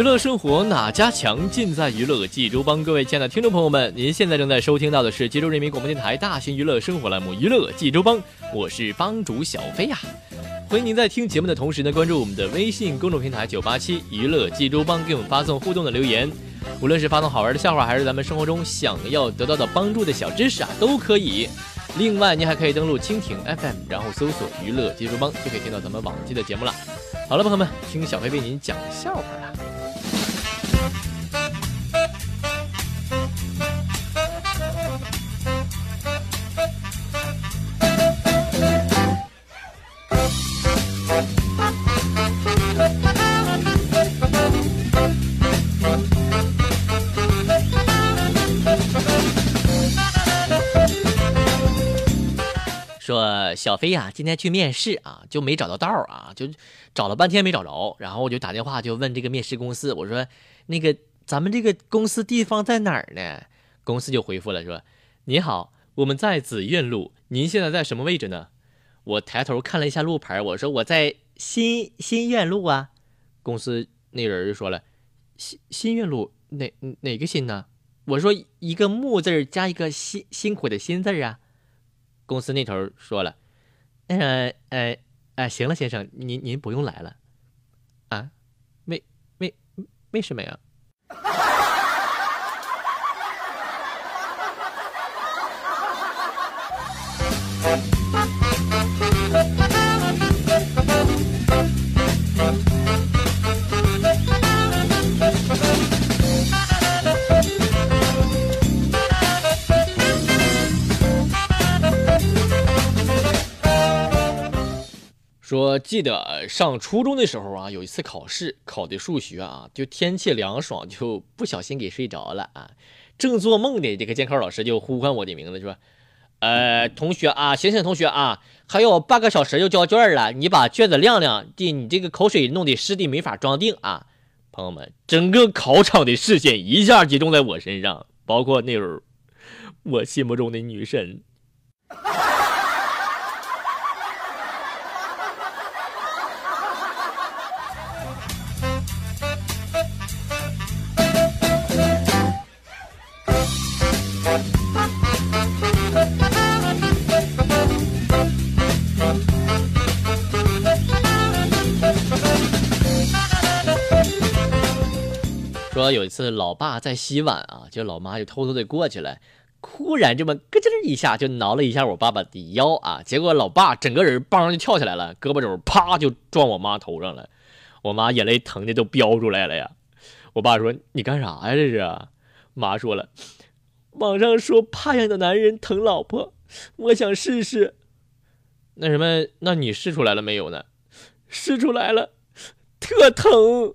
娱乐生活哪家强？尽在娱乐济州帮。各位亲爱的听众朋友们，您现在正在收听到的是济州人民广播电台大型娱乐生活栏目《娱乐济州帮》，我是帮主小飞呀。欢迎您在听节目的同时呢，关注我们的微信公众平台九八七娱乐济州帮，给我们发送互动的留言。无论是发送好玩的笑话，还是咱们生活中想要得到的帮助的小知识啊，都可以。另外，您还可以登录蜻蜓 FM，然后搜索“娱乐济州帮”，就可以听到咱们往期的节目了。好了，朋友们，听小飞为您讲笑话了。小飞呀，今天去面试啊，就没找到道啊，就找了半天没找着，然后我就打电话就问这个面试公司，我说那个咱们这个公司地方在哪儿呢？公司就回复了说，你好，我们在紫苑路，您现在在什么位置呢？我抬头看了一下路牌，我说我在新新苑路啊。公司那人就说了，新新苑路哪哪个新呢？我说一个木字加一个辛辛苦的辛字啊。公司那头说了，呃呃呃，行了，先生，您您不用来了，啊，为为为什么呀？说记得上初中的时候啊，有一次考试考的数学啊，就天气凉爽，就不小心给睡着了啊。正做梦呢，这个监考老师就呼唤我的名字，说：“呃，同学啊，醒醒，同学啊，还有半个小时就交卷了，你把卷子晾晾，的你这个口水弄得湿的没法装订啊。”朋友们，整个考场的视线一下集中在我身上，包括那会儿我心目中的女神。说有一次，老爸在洗碗啊，就老妈就偷偷的过去了，忽然这么咯吱一下就挠了一下我爸爸的腰啊，结果老爸整个人邦就跳起来了，胳膊肘啪就撞我妈头上了，我妈眼泪疼的都飙出来了呀。我爸说：“你干啥呀？这是？”妈说了：“网上说怕痒的男人疼老婆，我想试试。那什么？那你试出来了没有呢？试出来了，特疼。”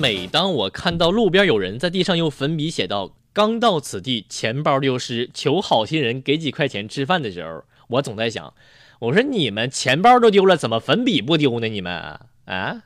每当我看到路边有人在地上用粉笔写道。刚到此地，钱包丢失，求好心人给几块钱吃饭的时候，我总在想，我说你们钱包都丢了，怎么粉笔不丢呢？你们啊？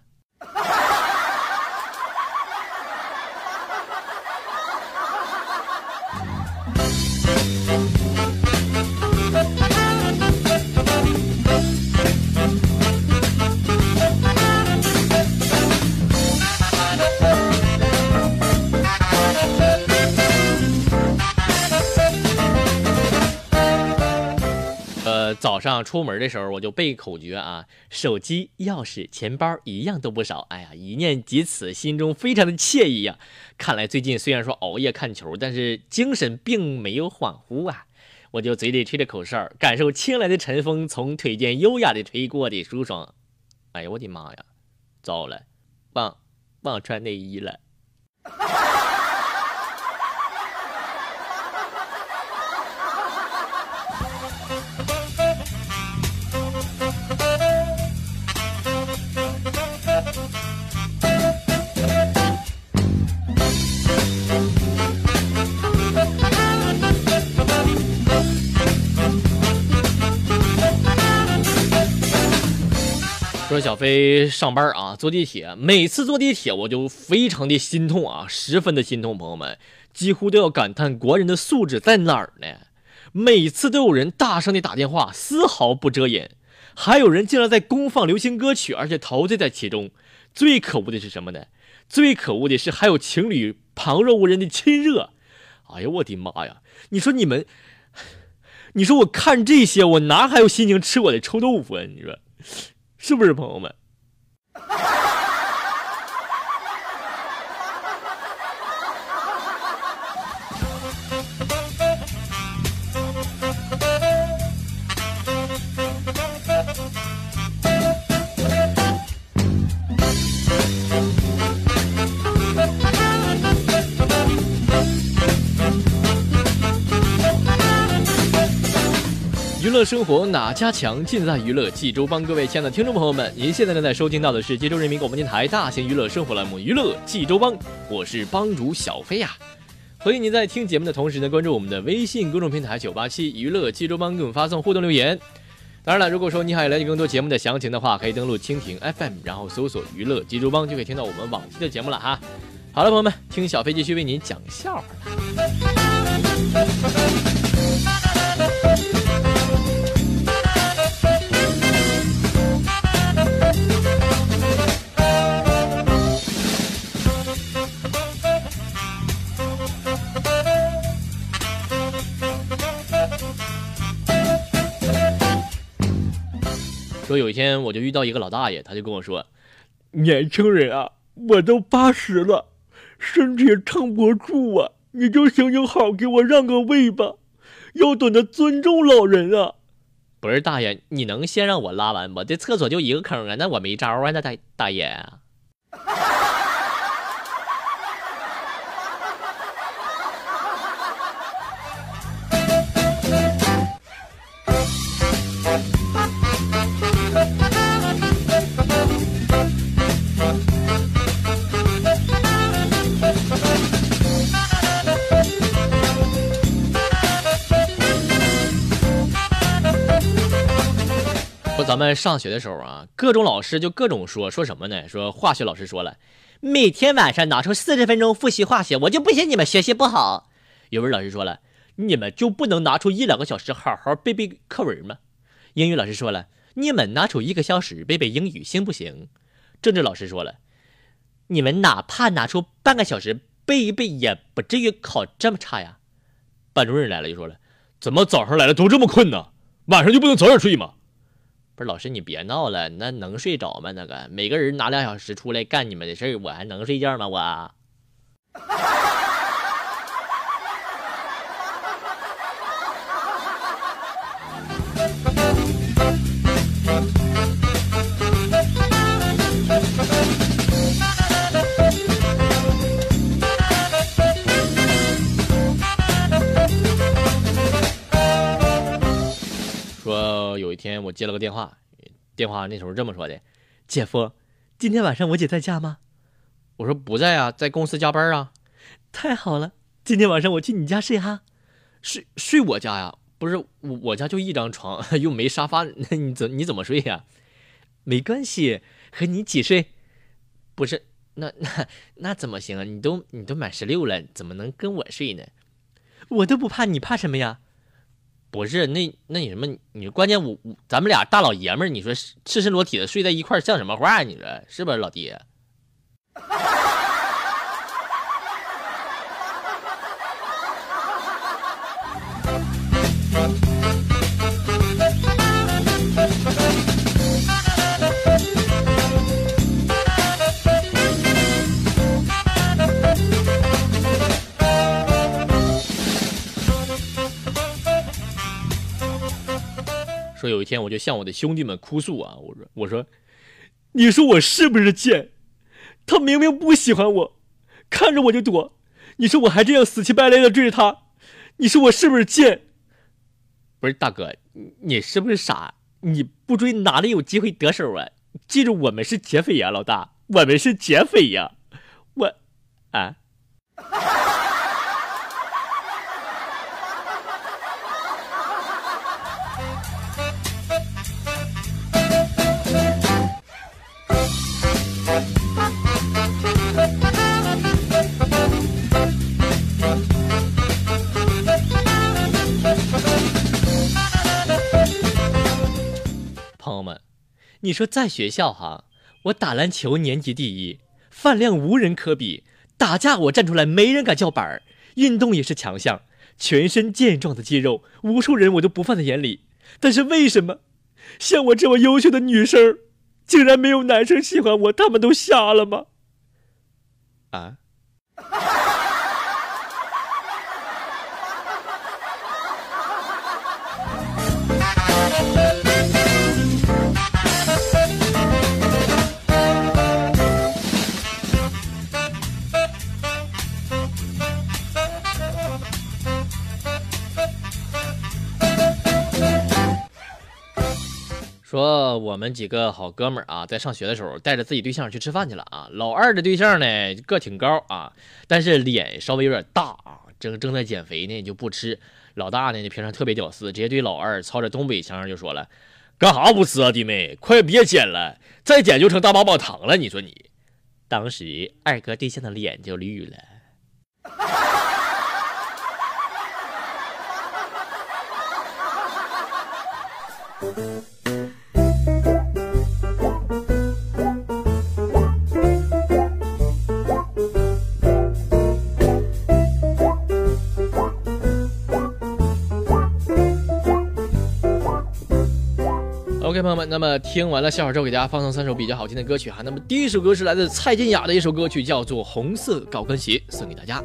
早上出门的时候，我就背口诀啊，手机、钥匙、钱包一样都不少。哎呀，一念及此，心中非常的惬意呀。看来最近虽然说熬夜看球，但是精神并没有恍惚啊。我就嘴里吹着口哨，感受清来的晨风从腿间优雅的吹过的舒爽。哎呀，我的妈呀，糟了，忘忘穿内衣了。说小飞上班啊，坐地铁，每次坐地铁我就非常的心痛啊，十分的心痛，朋友们几乎都要感叹国人的素质在哪儿呢？每次都有人大声的打电话，丝毫不遮掩，还有人竟然在公放流行歌曲，而且陶醉在其中。最可恶的是什么呢？最可恶的是还有情侣旁若无人的亲热。哎呀，我的妈呀！你说你们，你说我看这些，我哪还有心情吃我的臭豆腐啊？你说。是不是朋友们？乐生活哪家强？尽在娱乐济州帮。各位亲爱的听众朋友们，您现在正在收听到的是济州人民广播电台大型娱乐生活栏目《娱乐济州帮》，我是帮主小飞呀。欢迎您在听节目的同时呢，关注我们的微信公众平台九八七娱乐济州帮，给我们发送互动留言。当然了，如果说你还要了解更多节目的详情的话，可以登录蜻蜓 FM，然后搜索“娱乐济州帮”，就可以听到我们往期的节目了哈。好了，朋友们，听小飞继续为您讲笑话了。说有一天我就遇到一个老大爷，他就跟我说：“年轻人啊，我都八十了，身体也撑不住啊，你就行行好，给我让个位吧，要懂得尊重老人啊。”不是大爷，你能先让我拉完吗？这厕所就一个坑啊，那我没招啊，那大大爷。上学的时候啊，各种老师就各种说说什么呢？说化学老师说了，每天晚上拿出四十分钟复习化学，我就不信你们学习不好。语文老师说了，你们就不能拿出一两个小时好好背背课文吗？英语老师说了，你们拿出一个小时背背英语行不行？政治老师说了，你们哪怕拿出半个小时背一背，也不至于考这么差呀。班主任来了就说了，怎么早上来了都这么困呢？晚上就不能早点睡吗？不是老师，你别闹了，那能睡着吗？那个每个人拿两小时出来干你们的事儿，我还能睡觉吗？我。一天我接了个电话，电话那时候这么说的：“姐夫，今天晚上我姐在家吗？”我说：“不在啊，在公司加班啊。”太好了，今天晚上我去你家睡哈，睡睡我家呀？不是我我家就一张床，又没沙发，那你怎你怎么睡呀？没关系，和你一起睡。不是，那那那怎么行啊？你都你都满十六了，怎么能跟我睡呢？我都不怕，你怕什么呀？不是那那你什么你关键我我咱们俩大老爷们儿，你说赤身裸体的睡在一块儿像什么话？你说是不是老弟？说有一天我就向我的兄弟们哭诉啊，我说我说，你说我是不是贱？他明明不喜欢我，看着我就躲，你说我还这样死乞白赖的追着他，你说我是不是贱？不是大哥，你是不是傻？你不追哪里有机会得手啊？记住，我们是劫匪呀，老大，我们是劫匪呀，我，啊。你说在学校哈，我打篮球年级第一，饭量无人可比，打架我站出来没人敢叫板儿，运动也是强项，全身健壮的肌肉，无数人我都不放在眼里。但是为什么，像我这么优秀的女生，竟然没有男生喜欢我？他们都瞎了吗？啊？说我们几个好哥们儿啊，在上学的时候带着自己对象去吃饭去了啊。老二的对象呢个挺高啊，但是脸稍微有点大啊，正正在减肥呢就不吃。老大呢就平常特别屌丝，直接对老二操着东北腔就说了：“干哈不吃啊，弟妹，快别减了，再减就成大棒棒糖了。”你说你，当时二哥对象的脸就绿了。OK，朋友们，那么听完了笑话之后，给大家放送三首比较好听的歌曲哈。那么第一首歌是来自蔡健雅的一首歌曲，叫做《红色高跟鞋》，送给大家。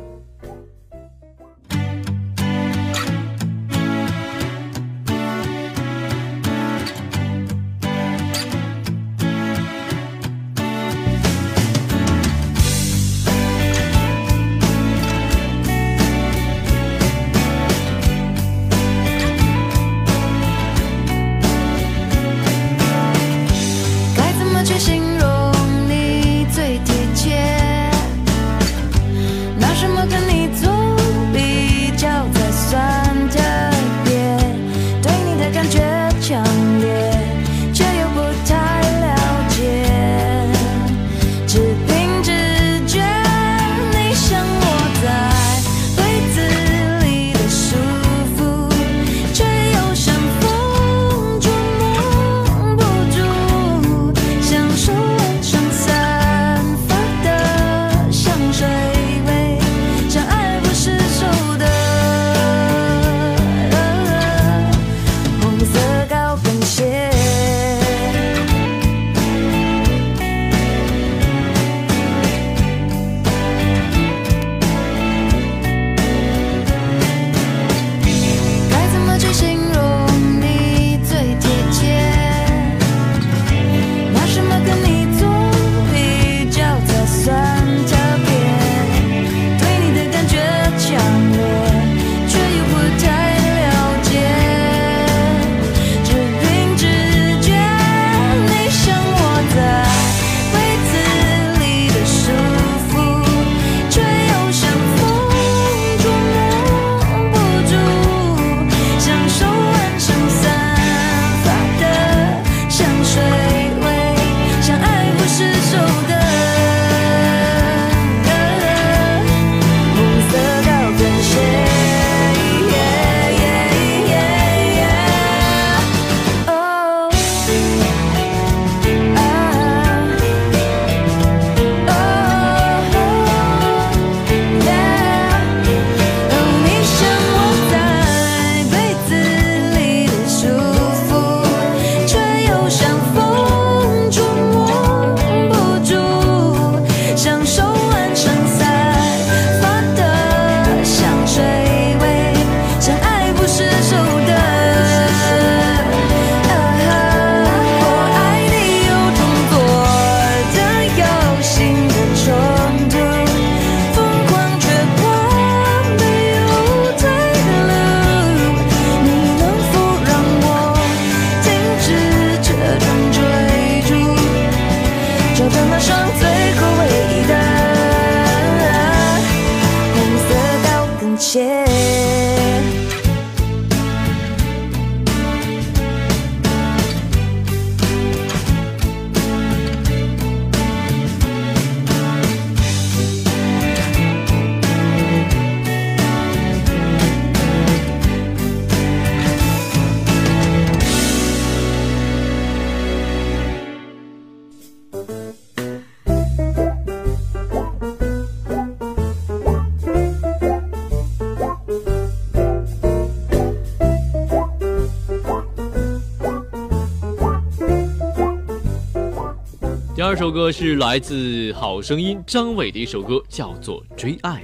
第二首歌是来自《好声音》张伟的一首歌，叫做《追爱》。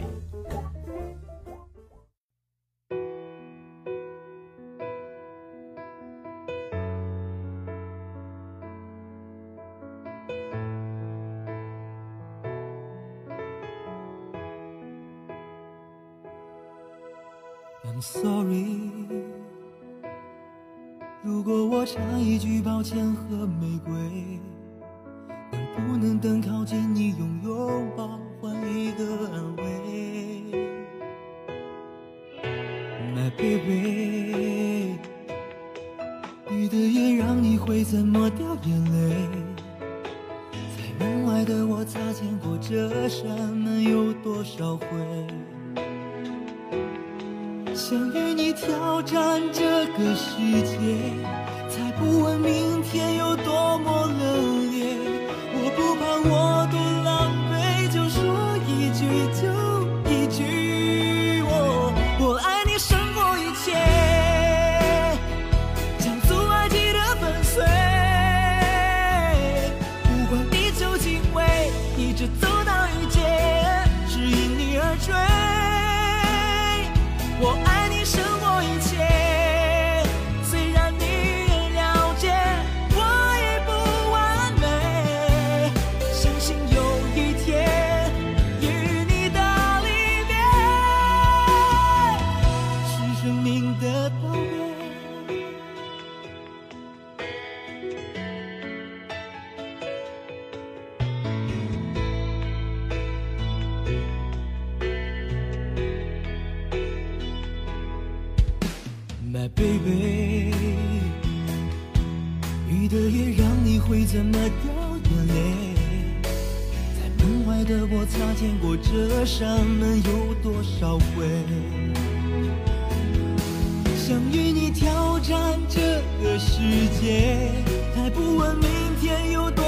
I'm sorry，如果我唱一句抱歉和玫瑰。baby 雨的夜让你会怎么掉眼泪？在门外的我擦肩过这扇门，有多少回？想与你挑战这个世界。还不问明天有多远？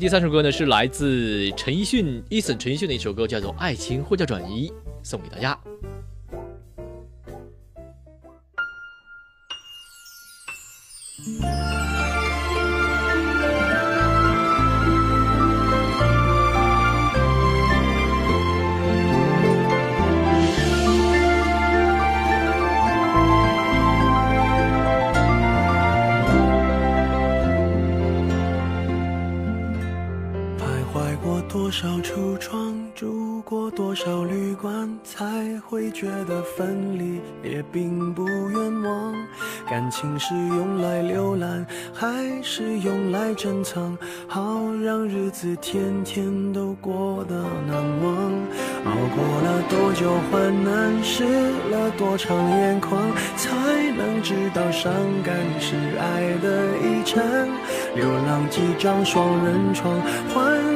第三首歌呢是来自陈奕迅，Eason 陈奕迅的一首歌，叫做《爱情呼叫转移》，送给大家。好让日子天天都过得难忘。熬过了多久患难，湿了多长眼眶，才能知道伤感是爱的遗产。流浪几张双人床，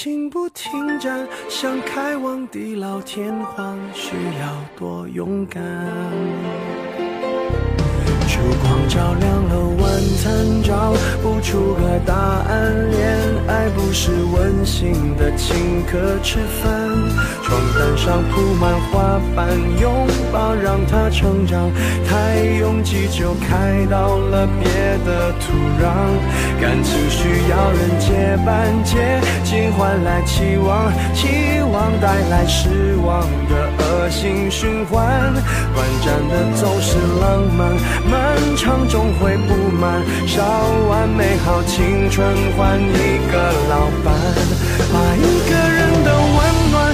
情不停站，想开往地老天荒，需要多勇敢。烛光照亮了找不出个答案。恋爱不是温馨的请客吃饭，床单上铺满花瓣，拥抱让它成长。太拥挤就开到了别的土壤，感情需要人接班，接近换来期望，期望带来失望的心循环。短暂的总是浪漫，漫长终会不满。烧完美好青春换一个老伴，把一个人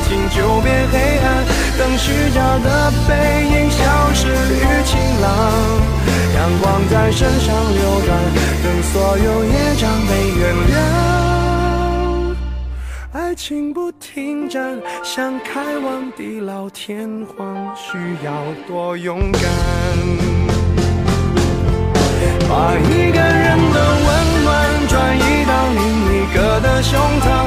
握紧就变黑暗。等虚假的背影消失于晴朗，阳光在身上流转，等所有业障被原谅。爱情不停站，想开往地老天荒，需要多勇敢。把一个人的温暖转移到另一个的胸膛，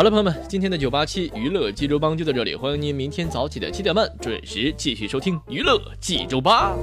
好了，朋友们，今天的九八七娱乐济州帮就到这里，欢迎您明天早起的七点半准时继续收听娱乐济州吧。